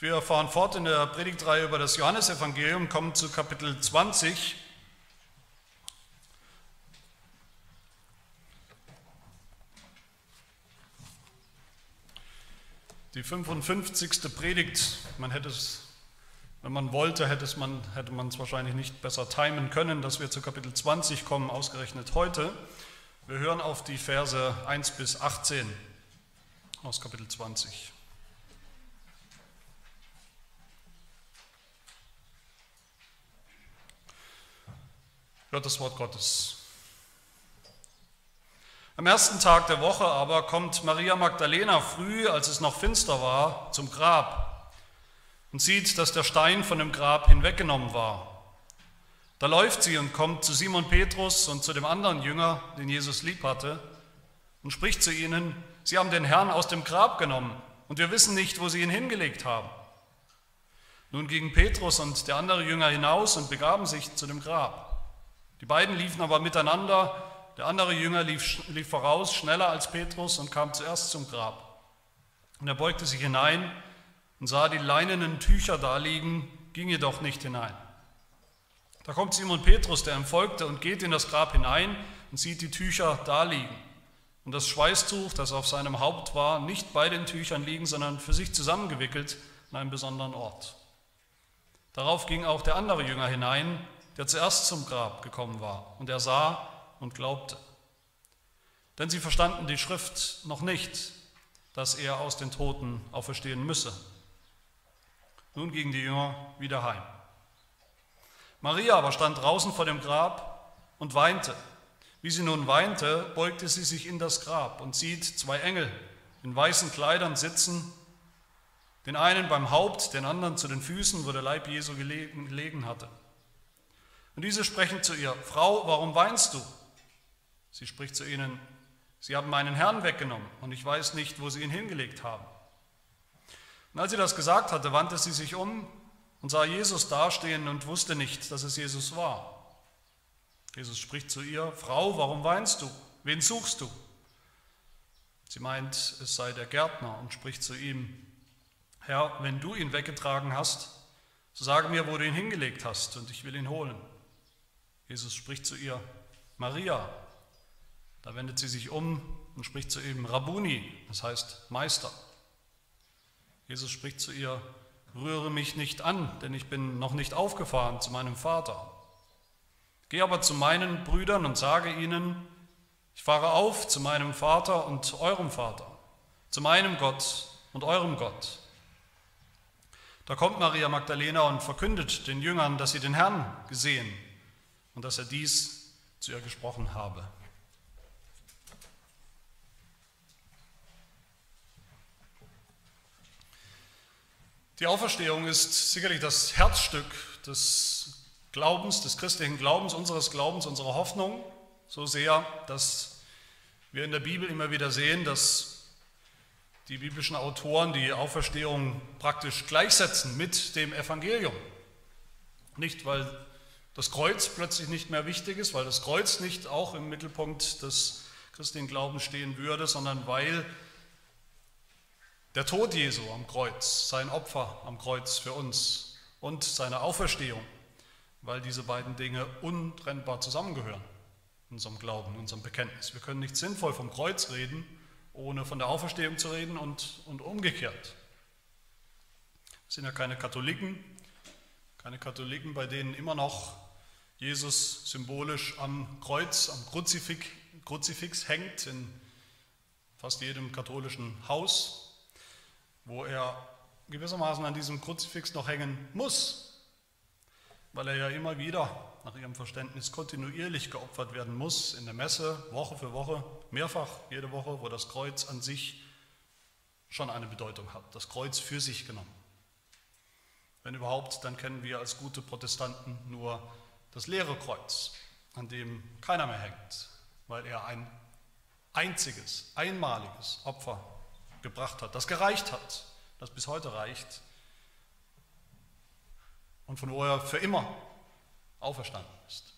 Wir fahren fort in der Predigtreihe über das Johannesevangelium, kommen zu Kapitel 20. Die 55. Predigt, man hätte es, wenn man wollte, hätte, man, hätte man es wahrscheinlich nicht besser timen können, dass wir zu Kapitel 20 kommen, ausgerechnet heute. Wir hören auf die Verse 1 bis 18 aus Kapitel 20. Hört das Wort Gottes. Am ersten Tag der Woche aber kommt Maria Magdalena früh, als es noch finster war, zum Grab und sieht, dass der Stein von dem Grab hinweggenommen war. Da läuft sie und kommt zu Simon Petrus und zu dem anderen Jünger, den Jesus lieb hatte, und spricht zu ihnen, sie haben den Herrn aus dem Grab genommen und wir wissen nicht, wo sie ihn hingelegt haben. Nun gingen Petrus und der andere Jünger hinaus und begaben sich zu dem Grab. Die beiden liefen aber miteinander. Der andere Jünger lief, lief voraus, schneller als Petrus und kam zuerst zum Grab. Und er beugte sich hinein und sah die leinenen Tücher da liegen, ging jedoch nicht hinein. Da kommt Simon Petrus, der ihm folgte, und geht in das Grab hinein und sieht die Tücher da liegen. Und das Schweißtuch, das auf seinem Haupt war, nicht bei den Tüchern liegen, sondern für sich zusammengewickelt an einem besonderen Ort. Darauf ging auch der andere Jünger hinein, der zuerst zum Grab gekommen war. Und er sah und glaubte. Denn sie verstanden die Schrift noch nicht, dass er aus den Toten auferstehen müsse. Nun gingen die Jünger wieder heim. Maria aber stand draußen vor dem Grab und weinte. Wie sie nun weinte, beugte sie sich in das Grab und sieht zwei Engel in weißen Kleidern sitzen, den einen beim Haupt, den anderen zu den Füßen, wo der Leib Jesu gelegen hatte. Und diese sprechen zu ihr, Frau, warum weinst du? Sie spricht zu ihnen, Sie haben meinen Herrn weggenommen und ich weiß nicht, wo Sie ihn hingelegt haben. Und als sie das gesagt hatte, wandte sie sich um und sah Jesus dastehen und wusste nicht, dass es Jesus war. Jesus spricht zu ihr, Frau, warum weinst du? Wen suchst du? Sie meint, es sei der Gärtner und spricht zu ihm, Herr, wenn du ihn weggetragen hast, so sage mir, wo du ihn hingelegt hast, und ich will ihn holen. Jesus spricht zu ihr, Maria. Da wendet sie sich um und spricht zu ihm, Rabuni, das heißt Meister. Jesus spricht zu ihr, rühre mich nicht an, denn ich bin noch nicht aufgefahren zu meinem Vater. Geh aber zu meinen Brüdern und sage ihnen, ich fahre auf zu meinem Vater und eurem Vater, zu meinem Gott und eurem Gott. Da kommt Maria Magdalena und verkündet den Jüngern, dass sie den Herrn gesehen und dass er dies zu ihr gesprochen habe. Die Auferstehung ist sicherlich das Herzstück des Glaubens, des christlichen Glaubens, unseres Glaubens, unserer Hoffnung, so sehr, dass wir in der Bibel immer wieder sehen, dass die biblischen Autoren die Auferstehung praktisch gleichsetzen mit dem Evangelium. Nicht, weil das Kreuz plötzlich nicht mehr wichtig ist, weil das Kreuz nicht auch im Mittelpunkt des christlichen Glaubens stehen würde, sondern weil der Tod Jesu am Kreuz, sein Opfer am Kreuz für uns und seine Auferstehung, weil diese beiden Dinge untrennbar zusammengehören in unserem Glauben, in unserem Bekenntnis. Wir können nicht sinnvoll vom Kreuz reden, ohne von der Auferstehung zu reden und, und umgekehrt. Wir sind ja keine Katholiken, keine Katholiken, bei denen immer noch Jesus symbolisch am Kreuz, am Kruzifix, Kruzifix hängt in fast jedem katholischen Haus, wo er gewissermaßen an diesem Kruzifix noch hängen muss, weil er ja immer wieder nach ihrem Verständnis kontinuierlich geopfert werden muss, in der Messe, Woche für Woche, mehrfach jede Woche, wo das Kreuz an sich schon eine Bedeutung hat, das Kreuz für sich genommen. Wenn überhaupt, dann kennen wir als gute Protestanten nur das leere Kreuz, an dem keiner mehr hängt, weil er ein einziges, einmaliges Opfer gebracht hat, das gereicht hat, das bis heute reicht und von wo er für immer auferstanden ist.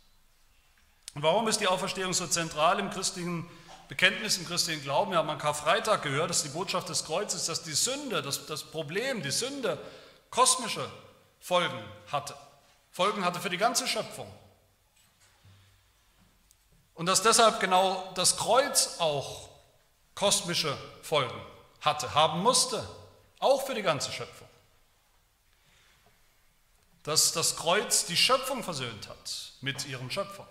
Und warum ist die Auferstehung so zentral im christlichen Bekenntnis im christlichen Glauben, wir haben am Karfreitag gehört, dass die Botschaft des Kreuzes, dass die Sünde, das, das Problem, die Sünde kosmische Folgen hatte. Folgen hatte für die ganze Schöpfung. Und dass deshalb genau das Kreuz auch kosmische Folgen hatte, haben musste, auch für die ganze Schöpfung. Dass das Kreuz die Schöpfung versöhnt hat mit ihrem Schöpfer.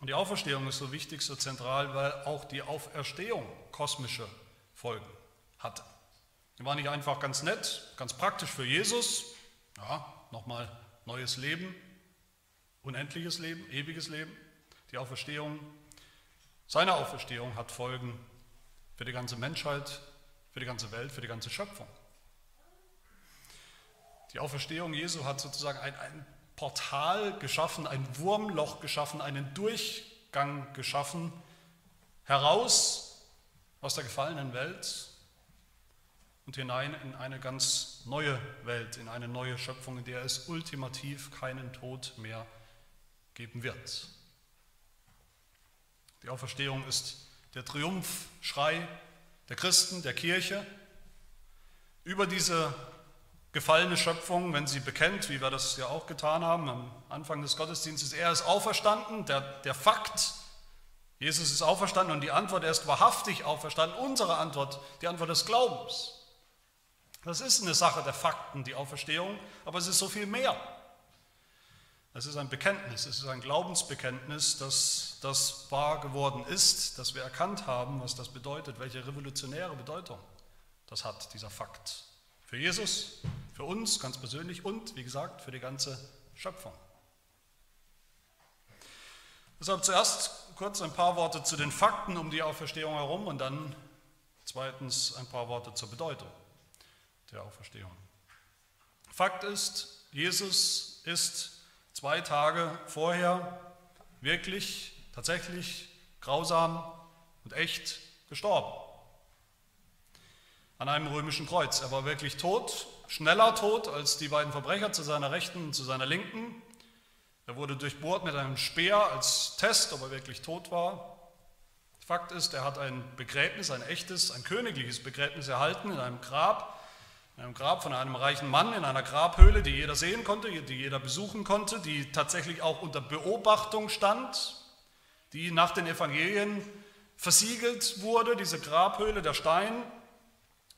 Und die Auferstehung ist so wichtig, so zentral, weil auch die Auferstehung kosmische Folgen hatte. Die war nicht einfach ganz nett, ganz praktisch für Jesus, ja, nochmal neues Leben, unendliches Leben, ewiges Leben. Die Auferstehung, seine Auferstehung hat Folgen für die ganze Menschheit, für die ganze Welt, für die ganze Schöpfung. Die Auferstehung Jesu hat sozusagen ein, ein Portal geschaffen, ein Wurmloch geschaffen, einen Durchgang geschaffen, heraus aus der gefallenen Welt und hinein in eine ganz neue Welt, in eine neue Schöpfung, in der es ultimativ keinen Tod mehr geben wird. Die Auferstehung ist der Triumphschrei der Christen, der Kirche über diese gefallene Schöpfung, wenn sie bekennt, wie wir das ja auch getan haben am Anfang des Gottesdienstes, er ist auferstanden, der, der Fakt, Jesus ist auferstanden und die Antwort, er ist wahrhaftig auferstanden, unsere Antwort, die Antwort des Glaubens. Das ist eine Sache der Fakten, die Auferstehung, aber es ist so viel mehr. Es ist ein Bekenntnis, es ist ein Glaubensbekenntnis, dass das wahr geworden ist, dass wir erkannt haben, was das bedeutet, welche revolutionäre Bedeutung das hat, dieser Fakt. Für Jesus, für uns ganz persönlich und, wie gesagt, für die ganze Schöpfung. Deshalb zuerst kurz ein paar Worte zu den Fakten um die Auferstehung herum und dann zweitens ein paar Worte zur Bedeutung der Auferstehung. Fakt ist, Jesus ist zwei Tage vorher wirklich, tatsächlich grausam und echt gestorben. An einem römischen Kreuz. Er war wirklich tot, schneller tot als die beiden Verbrecher zu seiner Rechten und zu seiner Linken. Er wurde durchbohrt mit einem Speer als Test, ob er wirklich tot war. Fakt ist, er hat ein Begräbnis, ein echtes, ein königliches Begräbnis erhalten in einem Grab in einem Grab von einem reichen Mann in einer Grabhöhle, die jeder sehen konnte, die jeder besuchen konnte, die tatsächlich auch unter Beobachtung stand, die nach den Evangelien versiegelt wurde, diese Grabhöhle, der Stein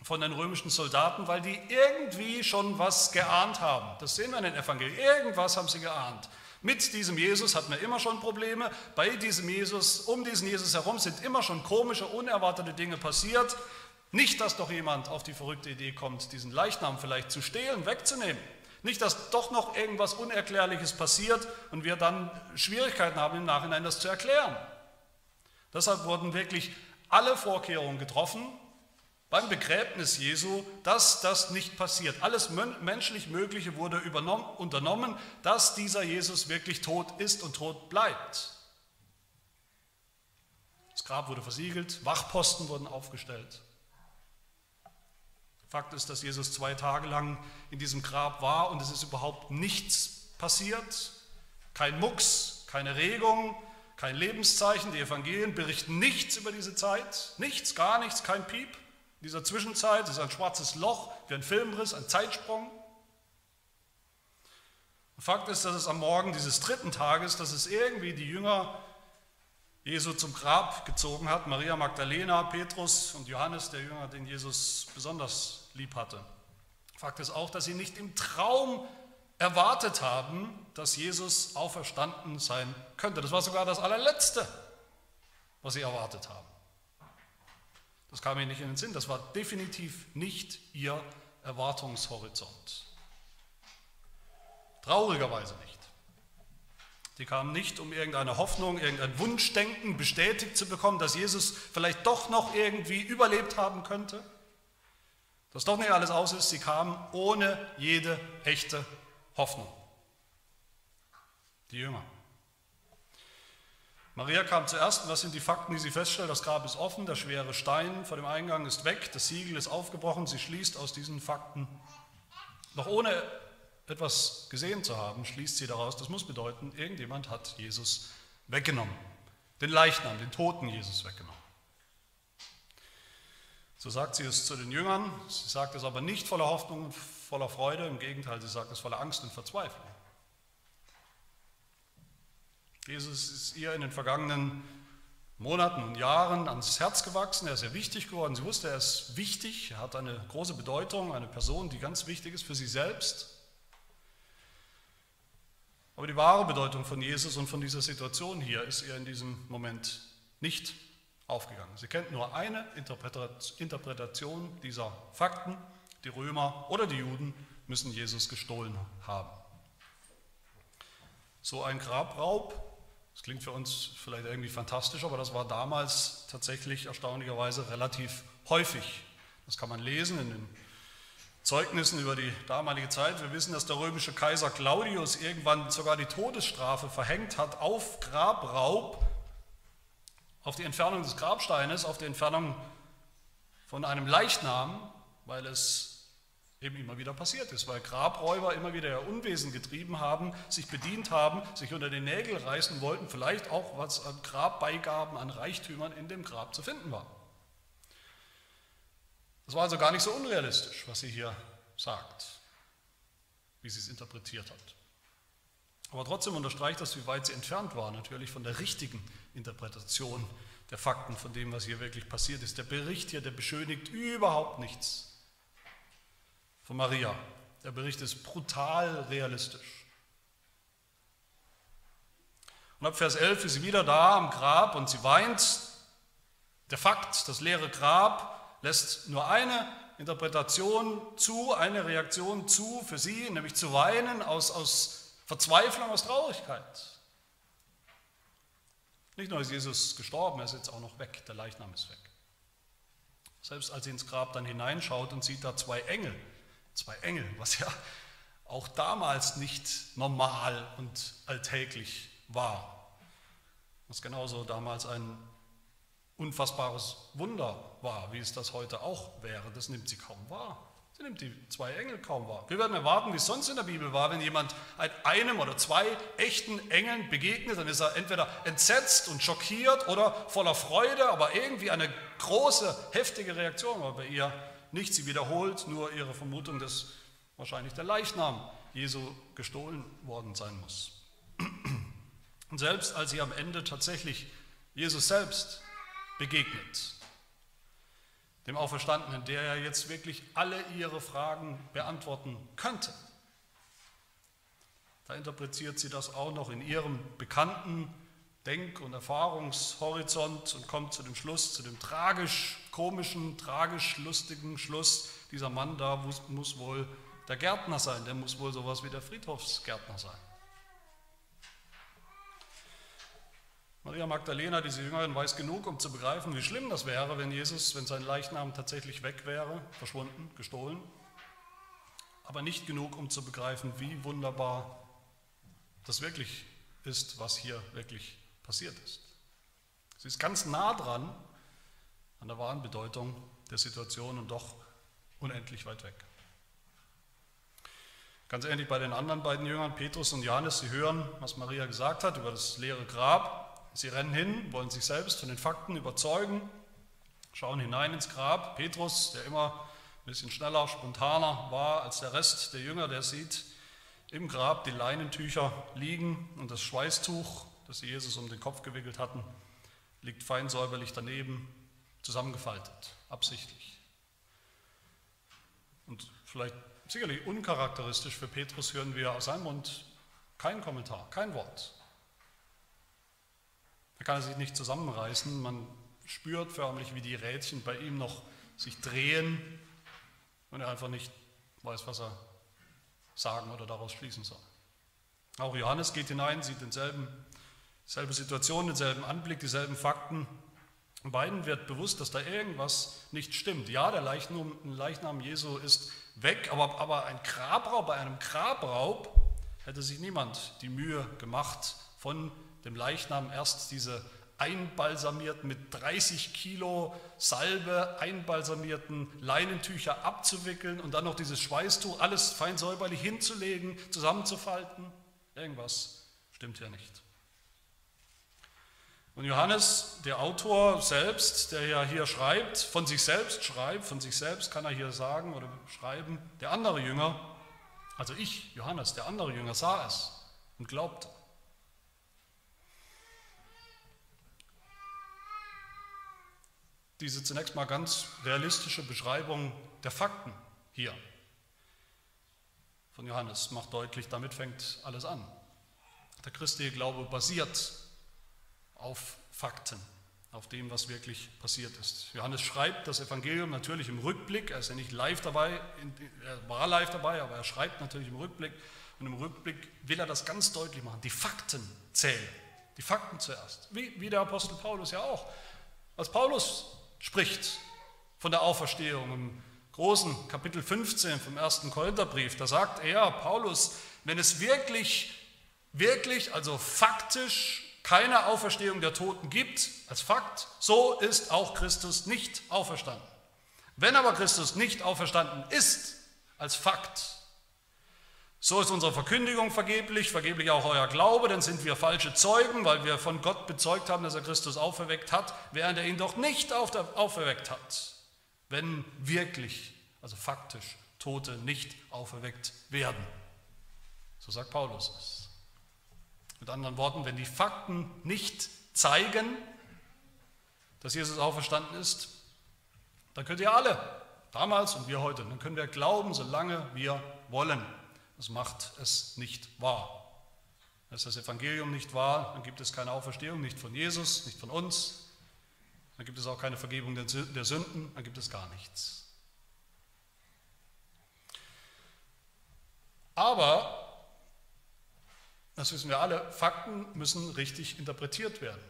von den römischen Soldaten, weil die irgendwie schon was geahnt haben. Das sehen wir in den Evangelien. Irgendwas haben sie geahnt. Mit diesem Jesus hatten wir immer schon Probleme. Bei diesem Jesus, um diesen Jesus herum sind immer schon komische, unerwartete Dinge passiert. Nicht, dass doch jemand auf die verrückte Idee kommt, diesen Leichnam vielleicht zu stehlen, wegzunehmen. Nicht, dass doch noch irgendwas Unerklärliches passiert und wir dann Schwierigkeiten haben im Nachhinein das zu erklären. Deshalb wurden wirklich alle Vorkehrungen getroffen beim Begräbnis Jesu, dass das nicht passiert. Alles menschlich Mögliche wurde unternommen, dass dieser Jesus wirklich tot ist und tot bleibt. Das Grab wurde versiegelt, Wachposten wurden aufgestellt. Fakt ist, dass Jesus zwei Tage lang in diesem Grab war und es ist überhaupt nichts passiert. Kein Mucks, keine Regung, kein Lebenszeichen. Die Evangelien berichten nichts über diese Zeit. Nichts, gar nichts, kein Piep. In dieser Zwischenzeit ist ein schwarzes Loch wie ein Filmriss, ein Zeitsprung. Fakt ist, dass es am Morgen dieses dritten Tages, dass es irgendwie die Jünger Jesu zum Grab gezogen hat, Maria Magdalena, Petrus und Johannes, der Jünger, den Jesus besonders lieb hatte. Fakt ist auch, dass sie nicht im Traum erwartet haben, dass Jesus auferstanden sein könnte. Das war sogar das allerletzte, was sie erwartet haben. Das kam ihnen nicht in den Sinn. Das war definitiv nicht ihr Erwartungshorizont. Traurigerweise nicht. Die kamen nicht, um irgendeine Hoffnung, irgendein Wunschdenken bestätigt zu bekommen, dass Jesus vielleicht doch noch irgendwie überlebt haben könnte. Dass doch nicht alles aus ist. Sie kamen ohne jede echte Hoffnung. Die Jünger. Maria kam zuerst. Was sind die Fakten, die sie feststellt? Das Grab ist offen, der schwere Stein vor dem Eingang ist weg, das Siegel ist aufgebrochen. Sie schließt aus diesen Fakten, noch ohne etwas gesehen zu haben, schließt sie daraus, das muss bedeuten, irgendjemand hat Jesus weggenommen. den Leichnam, den Toten Jesus weggenommen. So sagt sie es zu den Jüngern, sie sagt es aber nicht voller Hoffnung und voller Freude, im Gegenteil, sie sagt es voller Angst und Verzweiflung. Jesus ist ihr in den vergangenen Monaten und Jahren ans Herz gewachsen, er ist sehr wichtig geworden. Sie wusste, er ist wichtig, er hat eine große Bedeutung, eine Person, die ganz wichtig ist für sie selbst. Aber die wahre Bedeutung von Jesus und von dieser Situation hier ist ihr in diesem Moment nicht aufgegangen. Sie kennt nur eine Interpretation dieser Fakten. Die Römer oder die Juden müssen Jesus gestohlen haben. So ein Grabraub, das klingt für uns vielleicht irgendwie fantastisch, aber das war damals tatsächlich erstaunlicherweise relativ häufig. Das kann man lesen in den Zeugnissen über die damalige Zeit. Wir wissen, dass der römische Kaiser Claudius irgendwann sogar die Todesstrafe verhängt hat auf Grabraub, auf die Entfernung des Grabsteines, auf die Entfernung von einem Leichnam, weil es eben immer wieder passiert ist, weil Grabräuber immer wieder ihr Unwesen getrieben haben, sich bedient haben, sich unter den Nägel reißen wollten, vielleicht auch was an Grabbeigaben, an Reichtümern in dem Grab zu finden war. Das war also gar nicht so unrealistisch, was sie hier sagt, wie sie es interpretiert hat. Aber trotzdem unterstreicht das, wie weit sie entfernt war, natürlich von der richtigen Interpretation der Fakten, von dem, was hier wirklich passiert ist. Der Bericht hier, der beschönigt überhaupt nichts von Maria. Der Bericht ist brutal realistisch. Und ab Vers 11 ist sie wieder da am Grab und sie weint. Der Fakt, das leere Grab, lässt nur eine Interpretation zu, eine Reaktion zu für sie, nämlich zu weinen aus, aus Verzweiflung, aus Traurigkeit. Nicht nur ist Jesus gestorben, er ist jetzt auch noch weg, der Leichnam ist weg. Selbst als sie ins Grab dann hineinschaut und sieht da zwei Engel, zwei Engel, was ja auch damals nicht normal und alltäglich war, was genauso damals ein unfassbares Wunder war, wie es das heute auch wäre. Das nimmt sie kaum wahr. Sie nimmt die zwei Engel kaum wahr. Wir werden erwarten, wie es sonst in der Bibel war, wenn jemand einem oder zwei echten Engeln begegnet, dann ist er entweder entsetzt und schockiert oder voller Freude, aber irgendwie eine große, heftige Reaktion. Aber bei ihr nicht. Sie wiederholt nur ihre Vermutung, dass wahrscheinlich der Leichnam Jesu gestohlen worden sein muss. Und selbst als sie am Ende tatsächlich Jesus selbst begegnet. Dem Auferstandenen, der ja jetzt wirklich alle ihre Fragen beantworten könnte. Da interpretiert sie das auch noch in ihrem bekannten Denk- und Erfahrungshorizont und kommt zu dem Schluss, zu dem tragisch-komischen, tragisch-lustigen Schluss, dieser Mann da muss, muss wohl der Gärtner sein, der muss wohl sowas wie der Friedhofsgärtner sein. Maria Magdalena, diese Jüngerin, weiß genug, um zu begreifen, wie schlimm das wäre, wenn Jesus, wenn sein Leichnam tatsächlich weg wäre, verschwunden, gestohlen. Aber nicht genug, um zu begreifen, wie wunderbar das wirklich ist, was hier wirklich passiert ist. Sie ist ganz nah dran an der wahren Bedeutung der Situation und doch unendlich weit weg. Ganz ähnlich bei den anderen beiden Jüngern, Petrus und Johannes, sie hören, was Maria gesagt hat über das leere Grab Sie rennen hin, wollen sich selbst von den Fakten überzeugen, schauen hinein ins Grab. Petrus, der immer ein bisschen schneller, spontaner war als der Rest der Jünger, der sieht im Grab die Leinentücher liegen und das Schweißtuch, das sie Jesus um den Kopf gewickelt hatten, liegt fein säuberlich daneben, zusammengefaltet, absichtlich. Und vielleicht sicherlich uncharakteristisch für Petrus hören wir aus seinem Mund keinen Kommentar, kein Wort. Da kann sich nicht zusammenreißen. Man spürt förmlich, wie die Rädchen bei ihm noch sich drehen und er einfach nicht weiß, was er sagen oder daraus schließen soll. Auch Johannes geht hinein, sieht denselben, dieselbe Situation, denselben Anblick, dieselben Fakten. Beiden wird bewusst, dass da irgendwas nicht stimmt. Ja, der Leichnam, Leichnam Jesu ist weg, aber, aber ein Grabraub, bei einem Grabraub hätte sich niemand die Mühe gemacht, von dem Leichnam erst diese einbalsamierten, mit 30 Kilo Salbe einbalsamierten Leinentücher abzuwickeln und dann noch dieses Schweißtuch, alles fein säuberlich hinzulegen, zusammenzufalten. Irgendwas stimmt hier nicht. Und Johannes, der Autor selbst, der ja hier schreibt, von sich selbst schreibt, von sich selbst kann er hier sagen oder schreiben, der andere Jünger, also ich, Johannes, der andere Jünger sah es und glaubte. Diese zunächst mal ganz realistische Beschreibung der Fakten hier von Johannes macht deutlich, damit fängt alles an. Der christliche Glaube basiert auf Fakten, auf dem, was wirklich passiert ist. Johannes schreibt das Evangelium natürlich im Rückblick, er ist ja nicht live dabei, er war live dabei, aber er schreibt natürlich im Rückblick und im Rückblick will er das ganz deutlich machen. Die Fakten zählen, die Fakten zuerst, wie, wie der Apostel Paulus ja auch. Als Paulus spricht von der Auferstehung im großen Kapitel 15 vom ersten Korintherbrief, da sagt er, Paulus, wenn es wirklich, wirklich, also faktisch keine Auferstehung der Toten gibt, als Fakt, so ist auch Christus nicht auferstanden. Wenn aber Christus nicht auferstanden ist, als Fakt, so ist unsere Verkündigung vergeblich, vergeblich auch euer Glaube, dann sind wir falsche Zeugen, weil wir von Gott bezeugt haben, dass er Christus auferweckt hat, während er ihn doch nicht auferweckt hat wenn wirklich, also faktisch, Tote nicht auferweckt werden. So sagt Paulus es. Mit anderen Worten, wenn die Fakten nicht zeigen, dass Jesus auferstanden ist, dann könnt ihr alle, damals und wir heute, dann können wir glauben, solange wir wollen. Das macht es nicht wahr. Ist das Evangelium nicht wahr, dann gibt es keine Auferstehung, nicht von Jesus, nicht von uns, dann gibt es auch keine Vergebung der Sünden, dann gibt es gar nichts. Aber, das wissen wir alle, Fakten müssen richtig interpretiert werden.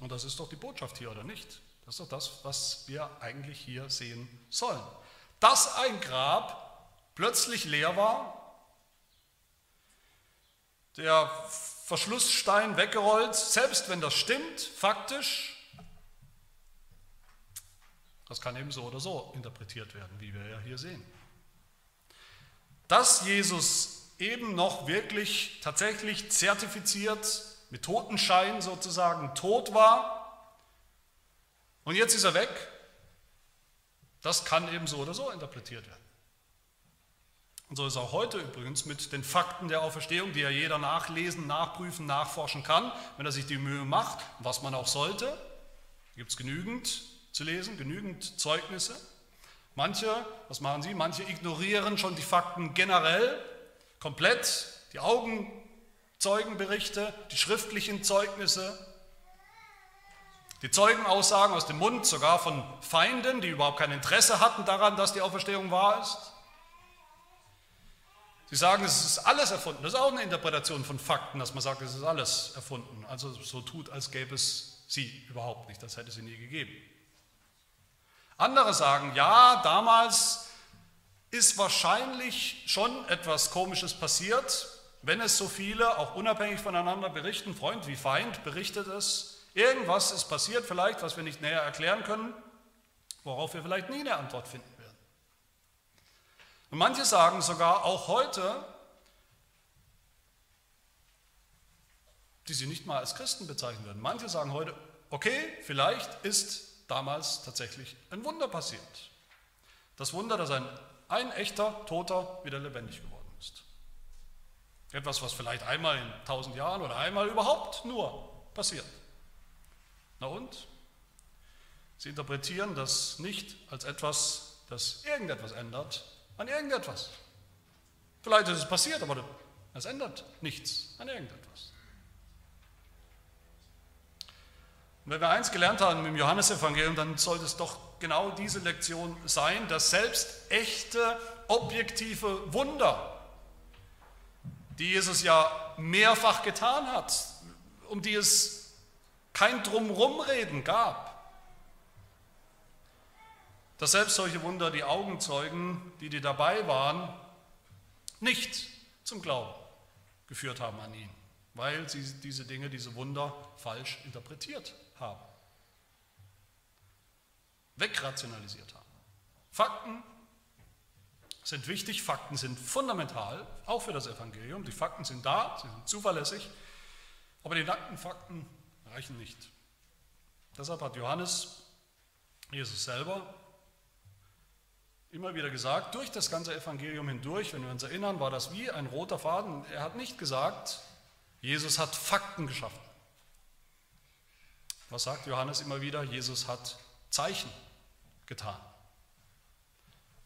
Und das ist doch die Botschaft hier, oder nicht? Das ist doch das, was wir eigentlich hier sehen sollen. Dass ein Grab plötzlich leer war, der Verschlussstein weggerollt, selbst wenn das stimmt, faktisch, das kann eben so oder so interpretiert werden, wie wir ja hier sehen. Dass Jesus eben noch wirklich tatsächlich zertifiziert, mit Totenschein sozusagen tot war und jetzt ist er weg, das kann eben so oder so interpretiert werden. Und so ist auch heute übrigens mit den Fakten der Auferstehung, die ja jeder nachlesen, nachprüfen, nachforschen kann, wenn er sich die Mühe macht, was man auch sollte. Gibt es genügend zu lesen, genügend Zeugnisse. Manche, was machen sie? Manche ignorieren schon die Fakten generell, komplett, die Augenzeugenberichte, die schriftlichen Zeugnisse, die Zeugenaussagen aus dem Mund sogar von Feinden, die überhaupt kein Interesse hatten daran, dass die Auferstehung wahr ist. Sie sagen, es ist alles erfunden. Das ist auch eine Interpretation von Fakten, dass man sagt, es ist alles erfunden. Also so tut, als gäbe es sie überhaupt nicht, als hätte sie nie gegeben. Andere sagen, ja, damals ist wahrscheinlich schon etwas Komisches passiert, wenn es so viele, auch unabhängig voneinander berichten, Freund wie Feind berichtet es, irgendwas ist passiert vielleicht, was wir nicht näher erklären können, worauf wir vielleicht nie eine Antwort finden. Und manche sagen sogar auch heute, die sie nicht mal als Christen bezeichnen würden. Manche sagen heute, okay, vielleicht ist damals tatsächlich ein Wunder passiert. Das Wunder, dass ein, ein echter Toter wieder lebendig geworden ist. Etwas, was vielleicht einmal in tausend Jahren oder einmal überhaupt nur passiert. Na und? Sie interpretieren das nicht als etwas, das irgendetwas ändert, an irgendetwas. Vielleicht ist es passiert, aber es ändert nichts an irgendetwas. Und wenn wir eins gelernt haben im Johannesevangelium, dann sollte es doch genau diese Lektion sein, dass selbst echte, objektive Wunder, die Jesus ja mehrfach getan hat, um die es kein Drumrumreden gab, dass selbst solche Wunder die Augenzeugen, die, die dabei waren, nicht zum Glauben geführt haben an ihn, weil sie diese Dinge, diese Wunder falsch interpretiert haben, wegrationalisiert haben. Fakten sind wichtig, Fakten sind fundamental, auch für das Evangelium. Die Fakten sind da, sie sind zuverlässig, Aber die nackten Fakten reichen nicht. Deshalb hat Johannes, Jesus selber, immer wieder gesagt, durch das ganze Evangelium hindurch, wenn wir uns erinnern, war das wie ein roter Faden. Er hat nicht gesagt, Jesus hat Fakten geschaffen. Was sagt Johannes immer wieder? Jesus hat Zeichen getan.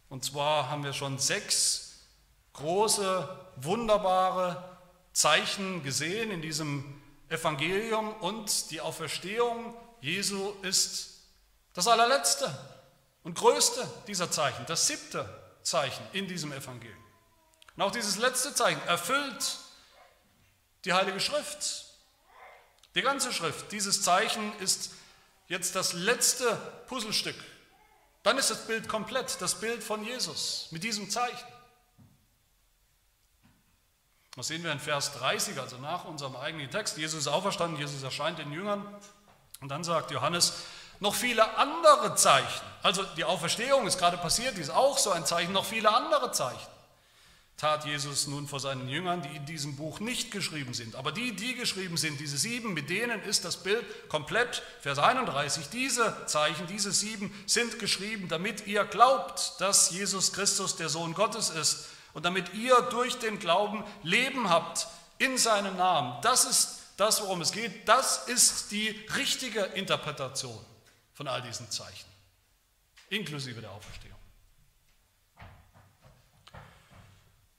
Und zwar haben wir schon sechs große, wunderbare Zeichen gesehen in diesem Evangelium und die Auferstehung Jesu ist das allerletzte und größte dieser Zeichen, das siebte Zeichen in diesem Evangelium. Und auch dieses letzte Zeichen erfüllt die Heilige Schrift. Die ganze Schrift, dieses Zeichen ist jetzt das letzte Puzzlestück. Dann ist das Bild komplett, das Bild von Jesus mit diesem Zeichen. Das sehen wir in Vers 30, also nach unserem eigenen Text. Jesus ist auferstanden, Jesus erscheint den Jüngern. Und dann sagt Johannes, noch viele andere Zeichen. Also die Auferstehung ist gerade passiert, die ist auch so ein Zeichen, noch viele andere Zeichen tat Jesus nun vor seinen Jüngern, die in diesem Buch nicht geschrieben sind. Aber die, die geschrieben sind, diese sieben, mit denen ist das Bild komplett. Vers 31, diese Zeichen, diese sieben sind geschrieben, damit ihr glaubt, dass Jesus Christus der Sohn Gottes ist und damit ihr durch den Glauben Leben habt in seinem Namen. Das ist das, worum es geht. Das ist die richtige Interpretation von all diesen Zeichen, inklusive der Auferstehung.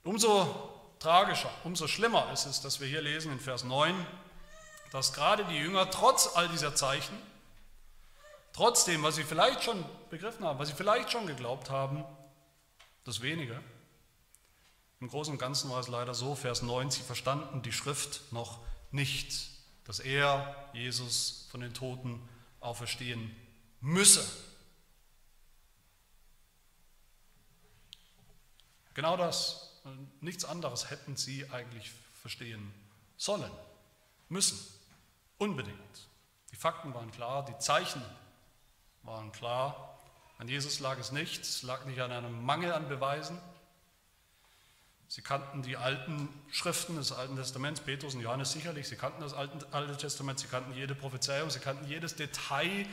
Umso tragischer, umso schlimmer ist es, dass wir hier lesen in Vers 9, dass gerade die Jünger trotz all dieser Zeichen, trotzdem, was sie vielleicht schon begriffen haben, was sie vielleicht schon geglaubt haben, das wenige, im Großen und Ganzen war es leider so, Vers 9, sie verstanden die Schrift noch nicht, dass er, Jesus, von den Toten auferstehen müsse. Genau das Nichts anderes hätten sie eigentlich verstehen sollen, müssen, unbedingt. Die Fakten waren klar, die Zeichen waren klar. An Jesus lag es nicht, es lag nicht an einem Mangel an Beweisen. Sie kannten die alten Schriften des Alten Testaments, Petrus und Johannes sicherlich, sie kannten das Alte Testament, sie kannten jede Prophezeiung, sie kannten jedes Detail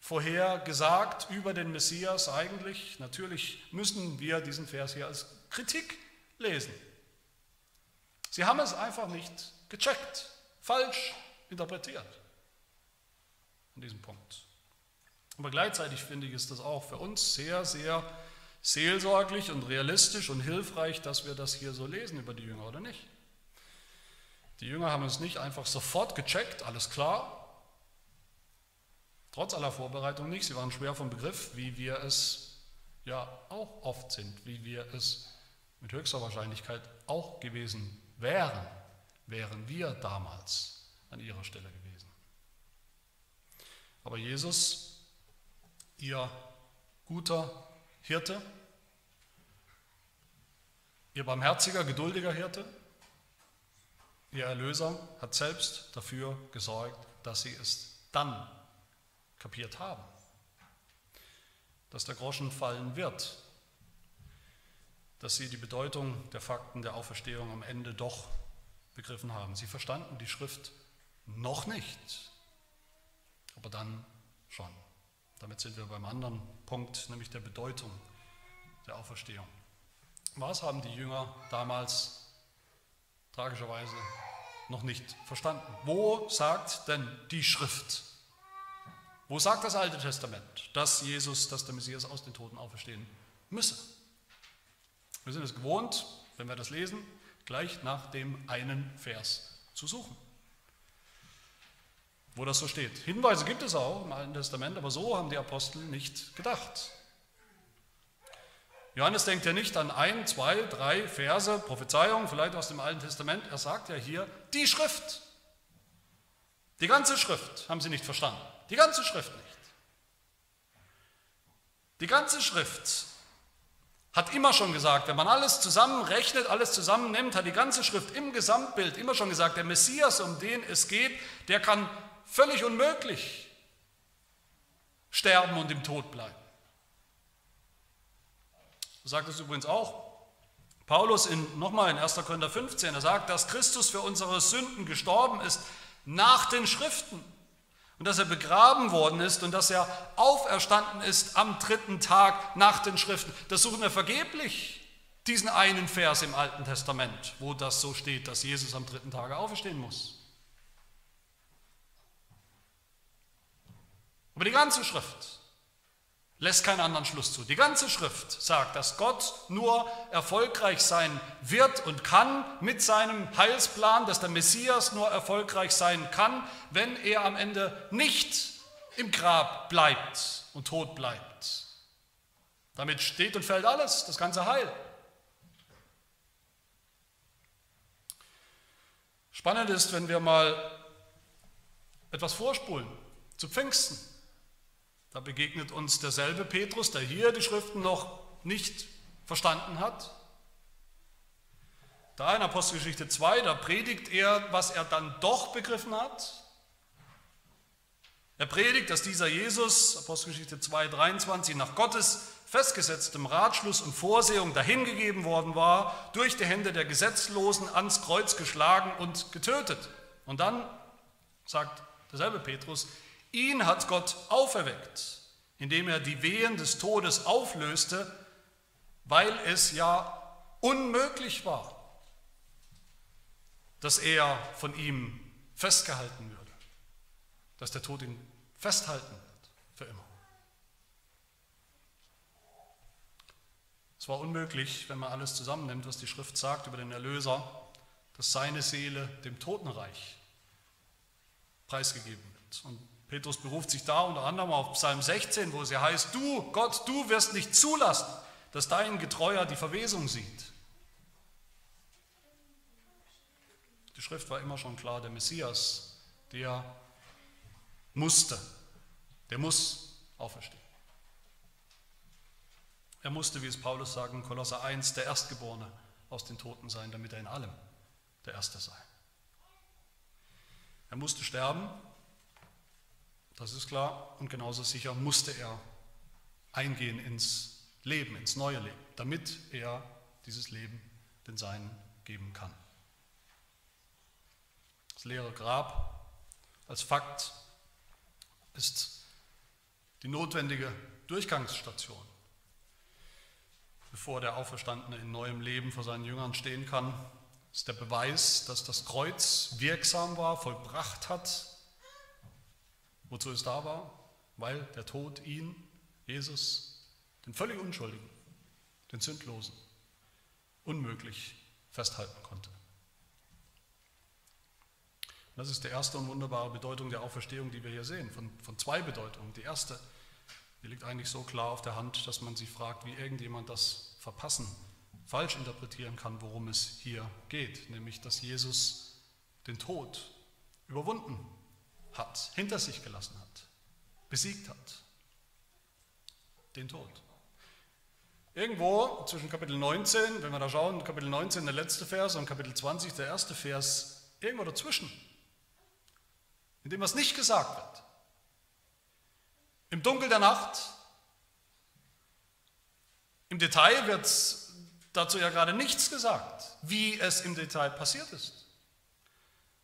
vorhergesagt über den Messias eigentlich. Natürlich müssen wir diesen Vers hier als Kritik lesen. Sie haben es einfach nicht gecheckt, falsch interpretiert an diesem Punkt. Aber gleichzeitig finde ich, ist das auch für uns sehr, sehr seelsorglich und realistisch und hilfreich, dass wir das hier so lesen über die Jünger, oder nicht? Die Jünger haben es nicht einfach sofort gecheckt, alles klar. Trotz aller Vorbereitung nicht. Sie waren schwer vom Begriff, wie wir es ja auch oft sind, wie wir es mit höchster Wahrscheinlichkeit auch gewesen wären, wären wir damals an ihrer Stelle gewesen. Aber Jesus, ihr guter Hirte, ihr barmherziger, geduldiger Hirte, ihr Erlöser, hat selbst dafür gesorgt, dass sie es dann kapiert haben, dass der Groschen fallen wird, dass sie die Bedeutung der Fakten der Auferstehung am Ende doch begriffen haben. Sie verstanden die Schrift noch nicht, aber dann schon. Damit sind wir beim anderen Punkt, nämlich der Bedeutung der Auferstehung. Was haben die Jünger damals tragischerweise noch nicht verstanden? Wo sagt denn die Schrift? Wo sagt das Alte Testament, dass Jesus, dass der Messias aus den Toten auferstehen müsse? Wir sind es gewohnt, wenn wir das lesen, gleich nach dem einen Vers zu suchen, wo das so steht. Hinweise gibt es auch im Alten Testament, aber so haben die Apostel nicht gedacht. Johannes denkt ja nicht an ein, zwei, drei Verse, Prophezeiungen, vielleicht aus dem Alten Testament. Er sagt ja hier, die Schrift. Die ganze Schrift haben sie nicht verstanden. Die ganze Schrift nicht. Die ganze Schrift hat immer schon gesagt, wenn man alles zusammenrechnet, alles zusammennimmt, hat die ganze Schrift im Gesamtbild immer schon gesagt, der Messias, um den es geht, der kann völlig unmöglich sterben und im Tod bleiben. So sagt es übrigens auch Paulus in, nochmal in 1. Korinther 15, er sagt, dass Christus für unsere Sünden gestorben ist, nach den Schriften und dass er begraben worden ist und dass er auferstanden ist am dritten Tag nach den Schriften. Das suchen wir vergeblich, diesen einen Vers im Alten Testament, wo das so steht, dass Jesus am dritten Tage auferstehen muss. Aber die ganze Schrift lässt keinen anderen Schluss zu. Die ganze Schrift sagt, dass Gott nur erfolgreich sein wird und kann mit seinem Heilsplan, dass der Messias nur erfolgreich sein kann, wenn er am Ende nicht im Grab bleibt und tot bleibt. Damit steht und fällt alles, das ganze Heil. Spannend ist, wenn wir mal etwas vorspulen zu Pfingsten. Da begegnet uns derselbe Petrus, der hier die Schriften noch nicht verstanden hat. Da in Apostelgeschichte 2, da predigt er, was er dann doch begriffen hat. Er predigt, dass dieser Jesus, Apostelgeschichte 2, 23, nach Gottes festgesetztem Ratschluss und Vorsehung dahingegeben worden war, durch die Hände der Gesetzlosen ans Kreuz geschlagen und getötet. Und dann sagt derselbe Petrus, Ihn hat Gott auferweckt, indem er die Wehen des Todes auflöste, weil es ja unmöglich war, dass er von ihm festgehalten würde, dass der Tod ihn festhalten wird für immer. Es war unmöglich, wenn man alles zusammennimmt, was die Schrift sagt über den Erlöser, dass seine Seele dem Totenreich preisgegeben wird. Und Petrus beruft sich da unter anderem auf Psalm 16, wo es ja heißt, du, Gott, du wirst nicht zulassen, dass dein Getreuer die Verwesung sieht. Die Schrift war immer schon klar, der Messias, der musste, der muss auferstehen. Er musste, wie es Paulus sagt in Kolosser 1, der Erstgeborene aus den Toten sein, damit er in allem der Erste sei. Er musste sterben, das ist klar. Und genauso sicher musste er eingehen ins Leben, ins neue Leben, damit er dieses Leben den Seinen geben kann. Das leere Grab als Fakt ist die notwendige Durchgangsstation, bevor der Auferstandene in neuem Leben vor seinen Jüngern stehen kann. Ist der Beweis, dass das Kreuz wirksam war, vollbracht hat, Wozu es da war? Weil der Tod ihn, Jesus, den völlig Unschuldigen, den Sündlosen, unmöglich festhalten konnte. Das ist die erste und wunderbare Bedeutung der Auferstehung, die wir hier sehen, von, von zwei Bedeutungen. Die erste, die liegt eigentlich so klar auf der Hand, dass man sich fragt, wie irgendjemand das verpassen, falsch interpretieren kann, worum es hier geht, nämlich dass Jesus den Tod überwunden hat, hinter sich gelassen hat, besiegt hat. Den Tod. Irgendwo zwischen Kapitel 19, wenn wir da schauen, Kapitel 19 der letzte Vers und Kapitel 20 der erste Vers, irgendwo dazwischen, in dem was nicht gesagt wird. Im Dunkel der Nacht, im Detail wird dazu ja gerade nichts gesagt, wie es im Detail passiert ist.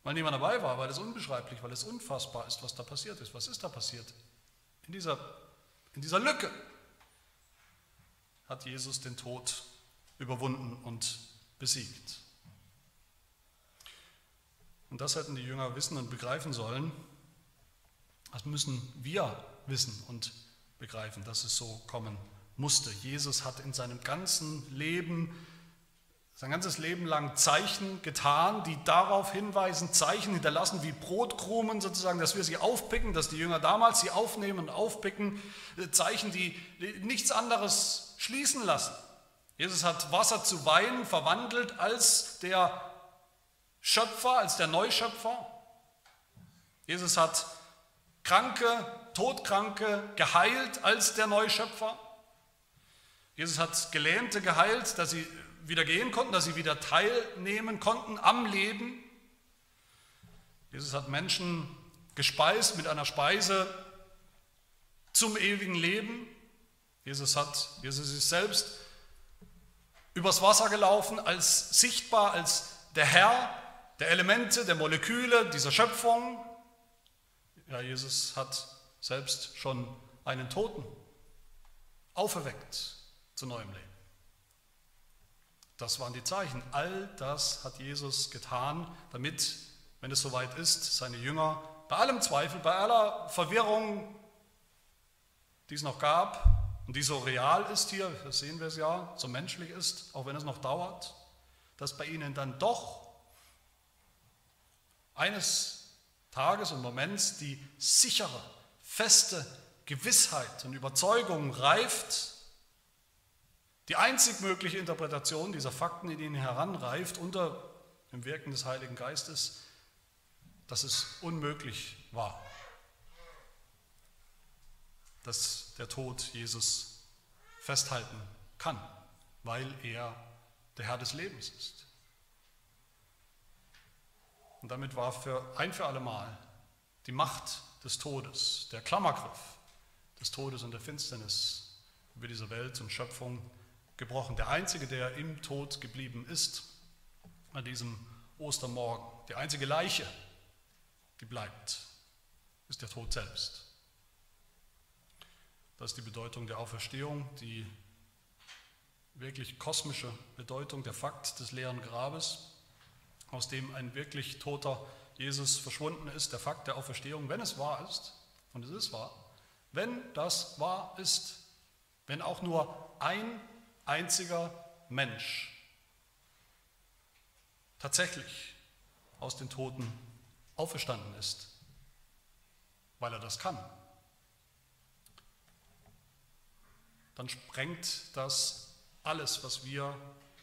Weil niemand dabei war, weil es unbeschreiblich, weil es unfassbar ist, was da passiert ist. Was ist da passiert? In dieser, in dieser Lücke hat Jesus den Tod überwunden und besiegt. Und das hätten die Jünger wissen und begreifen sollen. Das müssen wir wissen und begreifen, dass es so kommen musste. Jesus hat in seinem ganzen Leben sein ganzes Leben lang Zeichen getan, die darauf hinweisen, Zeichen hinterlassen wie Brotkrumen sozusagen, dass wir sie aufpicken, dass die Jünger damals sie aufnehmen und aufpicken, äh, Zeichen, die nichts anderes schließen lassen. Jesus hat Wasser zu Wein verwandelt als der Schöpfer, als der Neuschöpfer. Jesus hat Kranke, Todkranke geheilt als der Neuschöpfer. Jesus hat Gelähmte geheilt, dass sie wieder gehen konnten, dass sie wieder teilnehmen konnten am Leben. Jesus hat Menschen gespeist mit einer Speise zum ewigen Leben. Jesus, hat, Jesus ist selbst übers Wasser gelaufen, als sichtbar als der Herr, der Elemente, der Moleküle dieser Schöpfung. Ja, Jesus hat selbst schon einen Toten auferweckt zu neuem Leben. Das waren die Zeichen. All das hat Jesus getan, damit, wenn es soweit ist, seine Jünger bei allem Zweifel, bei aller Verwirrung, die es noch gab und die so real ist hier, das sehen wir es ja, so menschlich ist, auch wenn es noch dauert, dass bei ihnen dann doch eines Tages und Moments die sichere, feste Gewissheit und Überzeugung reift, die einzig mögliche Interpretation dieser Fakten in ihnen heranreift unter dem Wirken des Heiligen Geistes, dass es unmöglich war, dass der Tod Jesus festhalten kann, weil er der Herr des Lebens ist. Und damit war für ein für alle Mal die Macht des Todes, der Klammergriff des Todes und der Finsternis über diese Welt und Schöpfung gebrochen. Der Einzige, der im Tod geblieben ist, an diesem Ostermorgen, die einzige Leiche, die bleibt, ist der Tod selbst. Das ist die Bedeutung der Auferstehung, die wirklich kosmische Bedeutung, der Fakt des leeren Grabes, aus dem ein wirklich toter Jesus verschwunden ist, der Fakt der Auferstehung, wenn es wahr ist, und es ist wahr, wenn das wahr ist, wenn auch nur ein einziger Mensch. Tatsächlich aus den Toten auferstanden ist, weil er das kann, dann sprengt das alles, was wir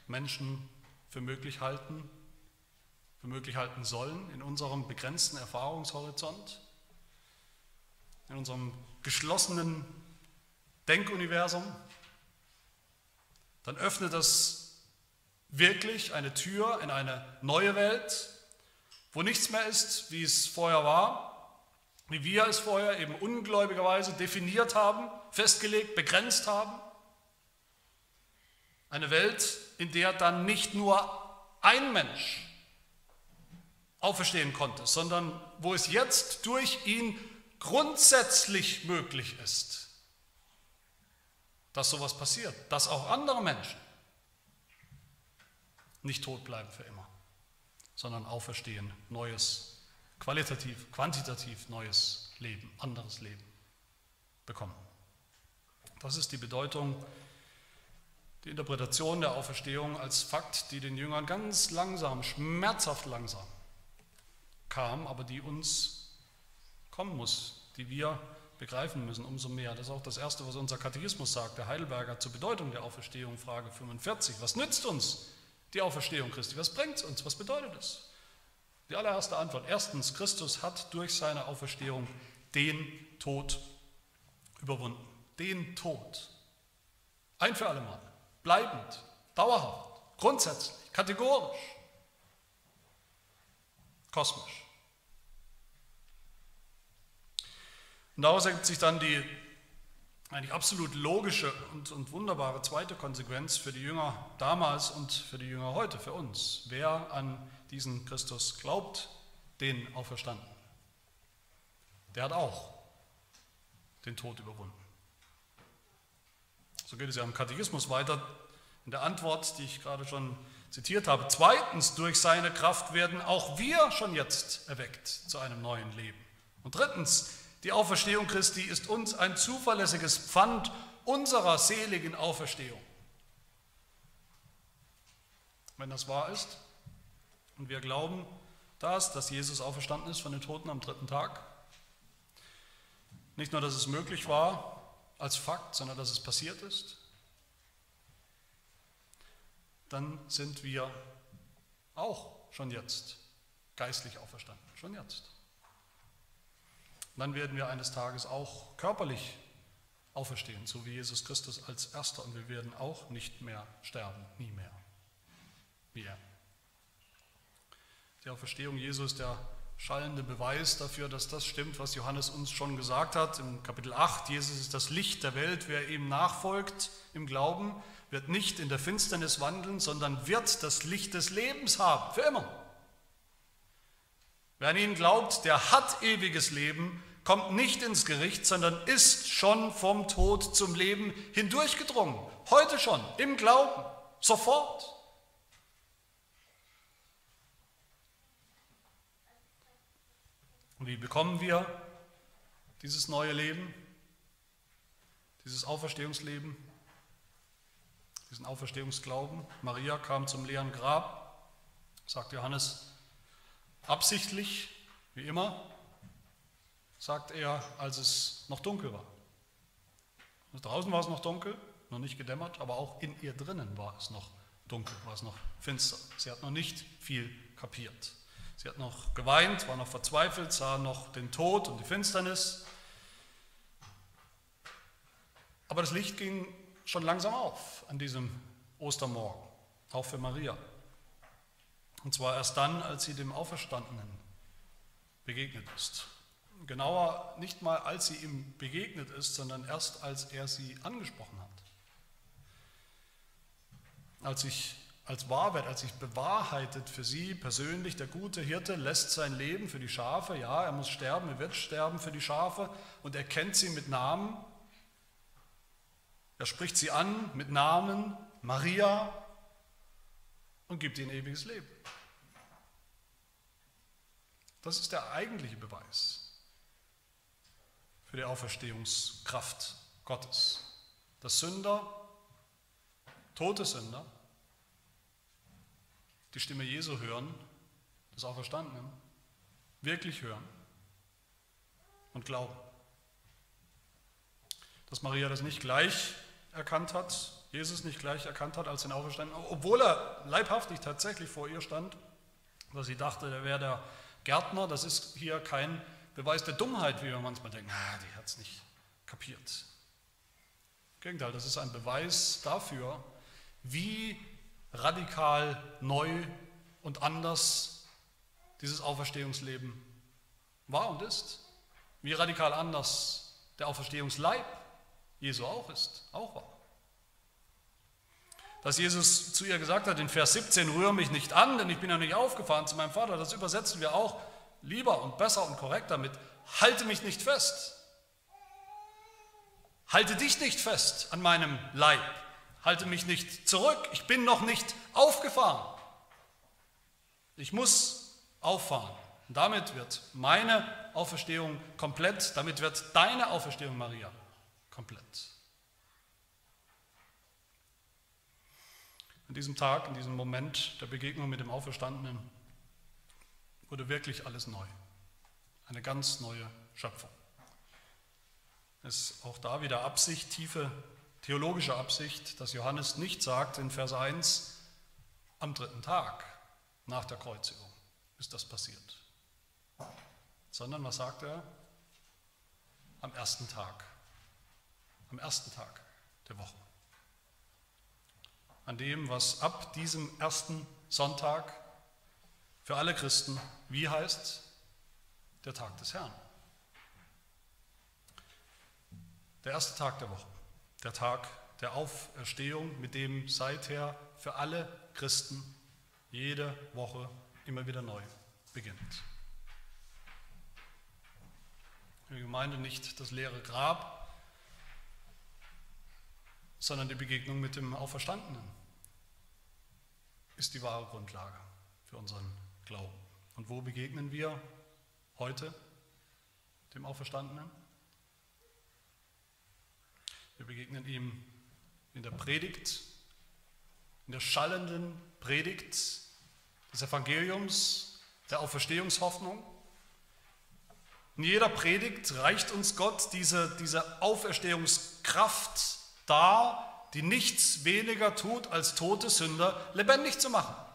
Menschen für möglich halten, für möglich halten sollen in unserem begrenzten Erfahrungshorizont, in unserem geschlossenen Denkuniversum, dann öffnet das wirklich eine Tür in eine neue Welt, wo nichts mehr ist, wie es vorher war, wie wir es vorher eben ungläubigerweise definiert haben, festgelegt, begrenzt haben. Eine Welt, in der dann nicht nur ein Mensch auferstehen konnte, sondern wo es jetzt durch ihn grundsätzlich möglich ist, dass sowas passiert, dass auch andere Menschen nicht tot bleiben für immer, sondern auferstehen, neues, qualitativ, quantitativ neues Leben, anderes Leben bekommen. Das ist die Bedeutung, die Interpretation der Auferstehung als Fakt, die den Jüngern ganz langsam, schmerzhaft langsam kam, aber die uns kommen muss, die wir begreifen müssen, umso mehr. Das ist auch das Erste, was unser Katechismus sagt, der Heidelberger zur Bedeutung der Auferstehung, Frage 45. Was nützt uns die Auferstehung Christi? Was bringt es uns? Was bedeutet es? Die allererste Antwort. Erstens, Christus hat durch seine Auferstehung den Tod überwunden. Den Tod. Ein für alle Mal. Bleibend, dauerhaft, grundsätzlich, kategorisch, kosmisch. Und daraus ergibt sich dann die eigentlich absolut logische und, und wunderbare zweite Konsequenz für die Jünger damals und für die Jünger heute, für uns. Wer an diesen Christus glaubt, den auferstanden, der hat auch den Tod überwunden. So geht es ja im Katechismus weiter in der Antwort, die ich gerade schon zitiert habe. Zweitens, durch seine Kraft werden auch wir schon jetzt erweckt zu einem neuen Leben. Und drittens, die Auferstehung Christi ist uns ein zuverlässiges Pfand unserer seligen Auferstehung. Wenn das wahr ist und wir glauben das, dass Jesus auferstanden ist von den Toten am dritten Tag, nicht nur, dass es möglich war als Fakt, sondern dass es passiert ist, dann sind wir auch schon jetzt geistlich auferstanden. Schon jetzt dann werden wir eines Tages auch körperlich auferstehen, so wie Jesus Christus als Erster. Und wir werden auch nicht mehr sterben, nie mehr, wie er. Die Auferstehung Jesu ist der schallende Beweis dafür, dass das stimmt, was Johannes uns schon gesagt hat. Im Kapitel 8, Jesus ist das Licht der Welt. Wer ihm nachfolgt im Glauben, wird nicht in der Finsternis wandeln, sondern wird das Licht des Lebens haben, für immer. Wer an ihn glaubt, der hat ewiges Leben, kommt nicht ins Gericht, sondern ist schon vom Tod zum Leben hindurchgedrungen. Heute schon, im Glauben, sofort. Und wie bekommen wir dieses neue Leben, dieses Auferstehungsleben, diesen Auferstehungsglauben? Maria kam zum leeren Grab, sagt Johannes, Absichtlich, wie immer, sagt er, als es noch dunkel war. Draußen war es noch dunkel, noch nicht gedämmert, aber auch in ihr drinnen war es noch dunkel, war es noch finster. Sie hat noch nicht viel kapiert. Sie hat noch geweint, war noch verzweifelt, sah noch den Tod und die Finsternis. Aber das Licht ging schon langsam auf an diesem Ostermorgen, auch für Maria. Und zwar erst dann, als sie dem Auferstandenen begegnet ist. Genauer nicht mal, als sie ihm begegnet ist, sondern erst, als er sie angesprochen hat. Als sich als wahr wird, als sich bewahrheitet für sie persönlich, der gute Hirte lässt sein Leben für die Schafe, ja, er muss sterben, er wird sterben für die Schafe und er kennt sie mit Namen. Er spricht sie an mit Namen, Maria, und gibt ihnen ewiges Leben. Das ist der eigentliche Beweis für die Auferstehungskraft Gottes. Dass Sünder, tote Sünder, die Stimme Jesu hören, des Auferstandenen, wirklich hören und glauben. Dass Maria das nicht gleich erkannt hat, Jesus nicht gleich erkannt hat als den Auferstandenen, obwohl er leibhaftig tatsächlich vor ihr stand, dass sie dachte, er wäre der Gärtner, das ist hier kein Beweis der Dummheit, wie wir manchmal denken, ah, die hat es nicht kapiert. Im Gegenteil, das ist ein Beweis dafür, wie radikal neu und anders dieses Auferstehungsleben war und ist. Wie radikal anders der Auferstehungsleib Jesu auch ist, auch war dass Jesus zu ihr gesagt hat in Vers 17, rühre mich nicht an, denn ich bin ja nicht aufgefahren zu meinem Vater. Das übersetzen wir auch lieber und besser und korrekter mit, halte mich nicht fest. Halte dich nicht fest an meinem Leib. Halte mich nicht zurück. Ich bin noch nicht aufgefahren. Ich muss auffahren. Und damit wird meine Auferstehung komplett, damit wird deine Auferstehung, Maria, komplett. An diesem Tag, in diesem Moment der Begegnung mit dem Auferstandenen wurde wirklich alles neu. Eine ganz neue Schöpfung. Es ist auch da wieder Absicht, tiefe theologische Absicht, dass Johannes nicht sagt in Vers 1, am dritten Tag nach der Kreuzigung ist das passiert. Sondern was sagt er? Am ersten Tag. Am ersten Tag der Woche an dem, was ab diesem ersten Sonntag für alle Christen, wie heißt, der Tag des Herrn. Der erste Tag der Woche, der Tag der Auferstehung, mit dem seither für alle Christen jede Woche immer wieder neu beginnt. Die Gemeinde nicht das leere Grab, sondern die Begegnung mit dem Auferstandenen ist die wahre Grundlage für unseren Glauben. Und wo begegnen wir heute dem Auferstandenen? Wir begegnen ihm in der Predigt, in der schallenden Predigt des Evangeliums, der Auferstehungshoffnung. In jeder Predigt reicht uns Gott diese, diese Auferstehungskraft dar, die nichts weniger tut, als tote Sünder lebendig zu machen.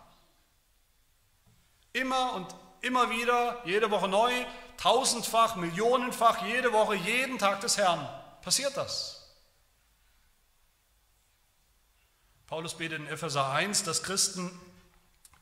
Immer und immer wieder, jede Woche neu, tausendfach, millionenfach, jede Woche, jeden Tag des Herrn passiert das. Paulus betet in Epheser 1, dass Christen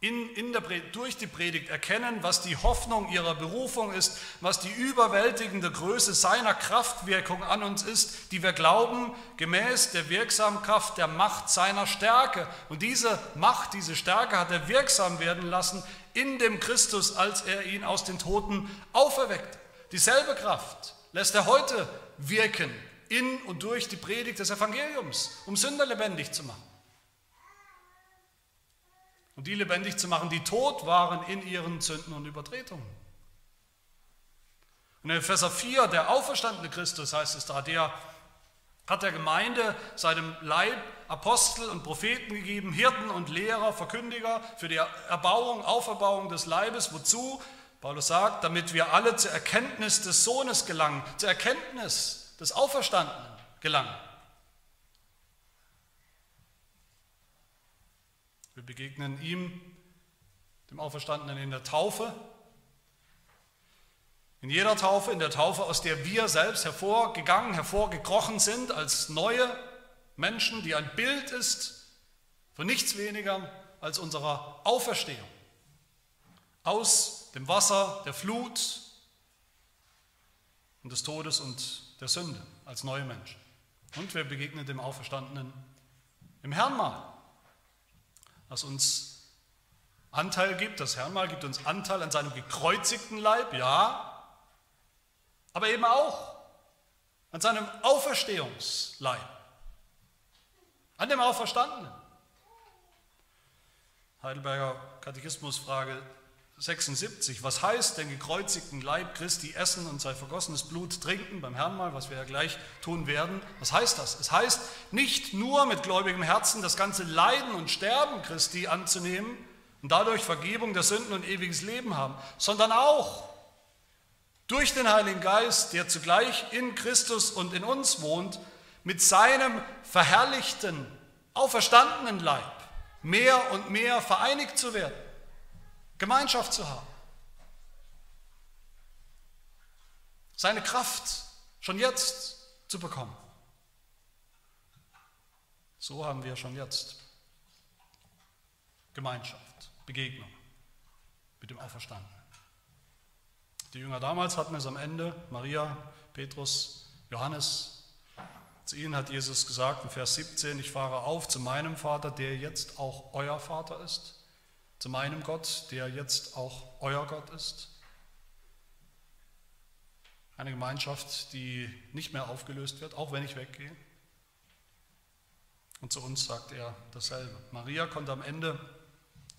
in, in der, durch die Predigt erkennen, was die Hoffnung ihrer Berufung ist, was die überwältigende Größe seiner Kraftwirkung an uns ist, die wir glauben, gemäß der Wirksamkraft der Macht seiner Stärke. Und diese Macht, diese Stärke hat er wirksam werden lassen in dem Christus, als er ihn aus den Toten auferweckte. Dieselbe Kraft lässt er heute wirken in und durch die Predigt des Evangeliums, um Sünder lebendig zu machen und die lebendig zu machen, die tot waren in ihren Sünden und Übertretungen. Und in Epheser 4, der auferstandene Christus, heißt es da, der hat der Gemeinde seinem Leib Apostel und Propheten gegeben, Hirten und Lehrer, Verkündiger für die Erbauung, Auferbauung des Leibes. Wozu? Paulus sagt, damit wir alle zur Erkenntnis des Sohnes gelangen, zur Erkenntnis des Auferstandenen gelangen. Wir begegnen ihm, dem Auferstandenen, in der Taufe. In jeder Taufe, in der Taufe, aus der wir selbst hervorgegangen, hervorgekrochen sind als neue Menschen, die ein Bild ist von nichts weniger als unserer Auferstehung. Aus dem Wasser der Flut und des Todes und der Sünde als neue Menschen. Und wir begegnen dem Auferstandenen im Herrnmal das uns Anteil gibt. Das Herrnmal gibt uns Anteil an seinem gekreuzigten Leib, ja, aber eben auch an seinem Auferstehungsleib, an dem Auferstandenen. Heidelberger Katechismusfrage 76. Was heißt den gekreuzigten Leib Christi essen und sein vergossenes Blut trinken beim Herrn mal, was wir ja gleich tun werden? Was heißt das? Es heißt nicht nur mit gläubigem Herzen das ganze Leiden und Sterben Christi anzunehmen und dadurch Vergebung der Sünden und ewiges Leben haben, sondern auch durch den Heiligen Geist, der zugleich in Christus und in uns wohnt, mit seinem verherrlichten, auferstandenen Leib mehr und mehr vereinigt zu werden. Gemeinschaft zu haben. Seine Kraft schon jetzt zu bekommen. So haben wir schon jetzt Gemeinschaft, Begegnung mit dem Auferstandenen. Die Jünger damals hatten es am Ende, Maria, Petrus, Johannes. Zu ihnen hat Jesus gesagt in Vers 17, ich fahre auf zu meinem Vater, der jetzt auch euer Vater ist zu meinem Gott, der jetzt auch euer Gott ist. Eine Gemeinschaft, die nicht mehr aufgelöst wird, auch wenn ich weggehe. Und zu uns sagt er dasselbe. Maria konnte am Ende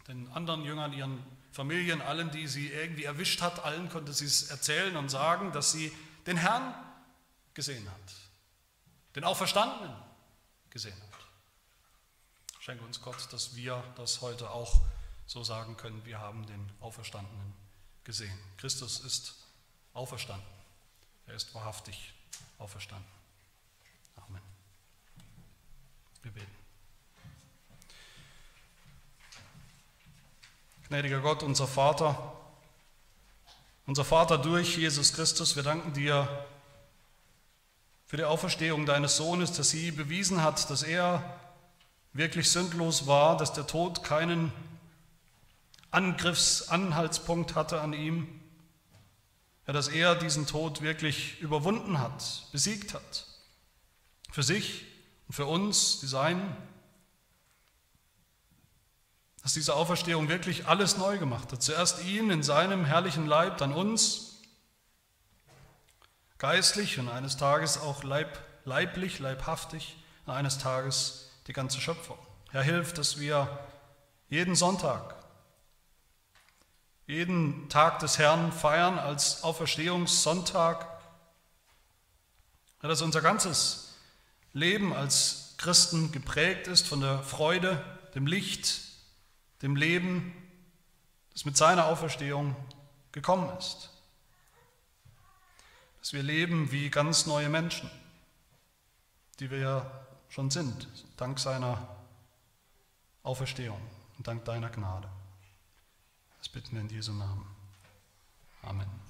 den anderen Jüngern, ihren Familien, allen, die sie irgendwie erwischt hat, allen konnte sie es erzählen und sagen, dass sie den Herrn gesehen hat, den Auferstandenen gesehen hat. Schenke uns Gott, dass wir das heute auch so sagen können, wir haben den Auferstandenen gesehen. Christus ist auferstanden. Er ist wahrhaftig auferstanden. Amen. Wir beten. Gnädiger Gott, unser Vater, unser Vater durch Jesus Christus, wir danken dir für die Auferstehung deines Sohnes, dass sie bewiesen hat, dass er wirklich sündlos war, dass der Tod keinen Angriffsanhaltspunkt hatte an ihm, ja, dass er diesen Tod wirklich überwunden hat, besiegt hat. Für sich und für uns, die Seinen. Dass diese Auferstehung wirklich alles neu gemacht hat. Zuerst ihn in seinem herrlichen Leib, dann uns, geistlich und eines Tages auch leib, leiblich, leibhaftig, und eines Tages die ganze Schöpfung. Herr, hilf, dass wir jeden Sonntag jeden Tag des Herrn feiern als Auferstehungssonntag, dass unser ganzes Leben als Christen geprägt ist von der Freude, dem Licht, dem Leben, das mit seiner Auferstehung gekommen ist. Dass wir leben wie ganz neue Menschen, die wir ja schon sind, dank seiner Auferstehung und dank deiner Gnade. Das bitten wir in Jesu Namen. Amen.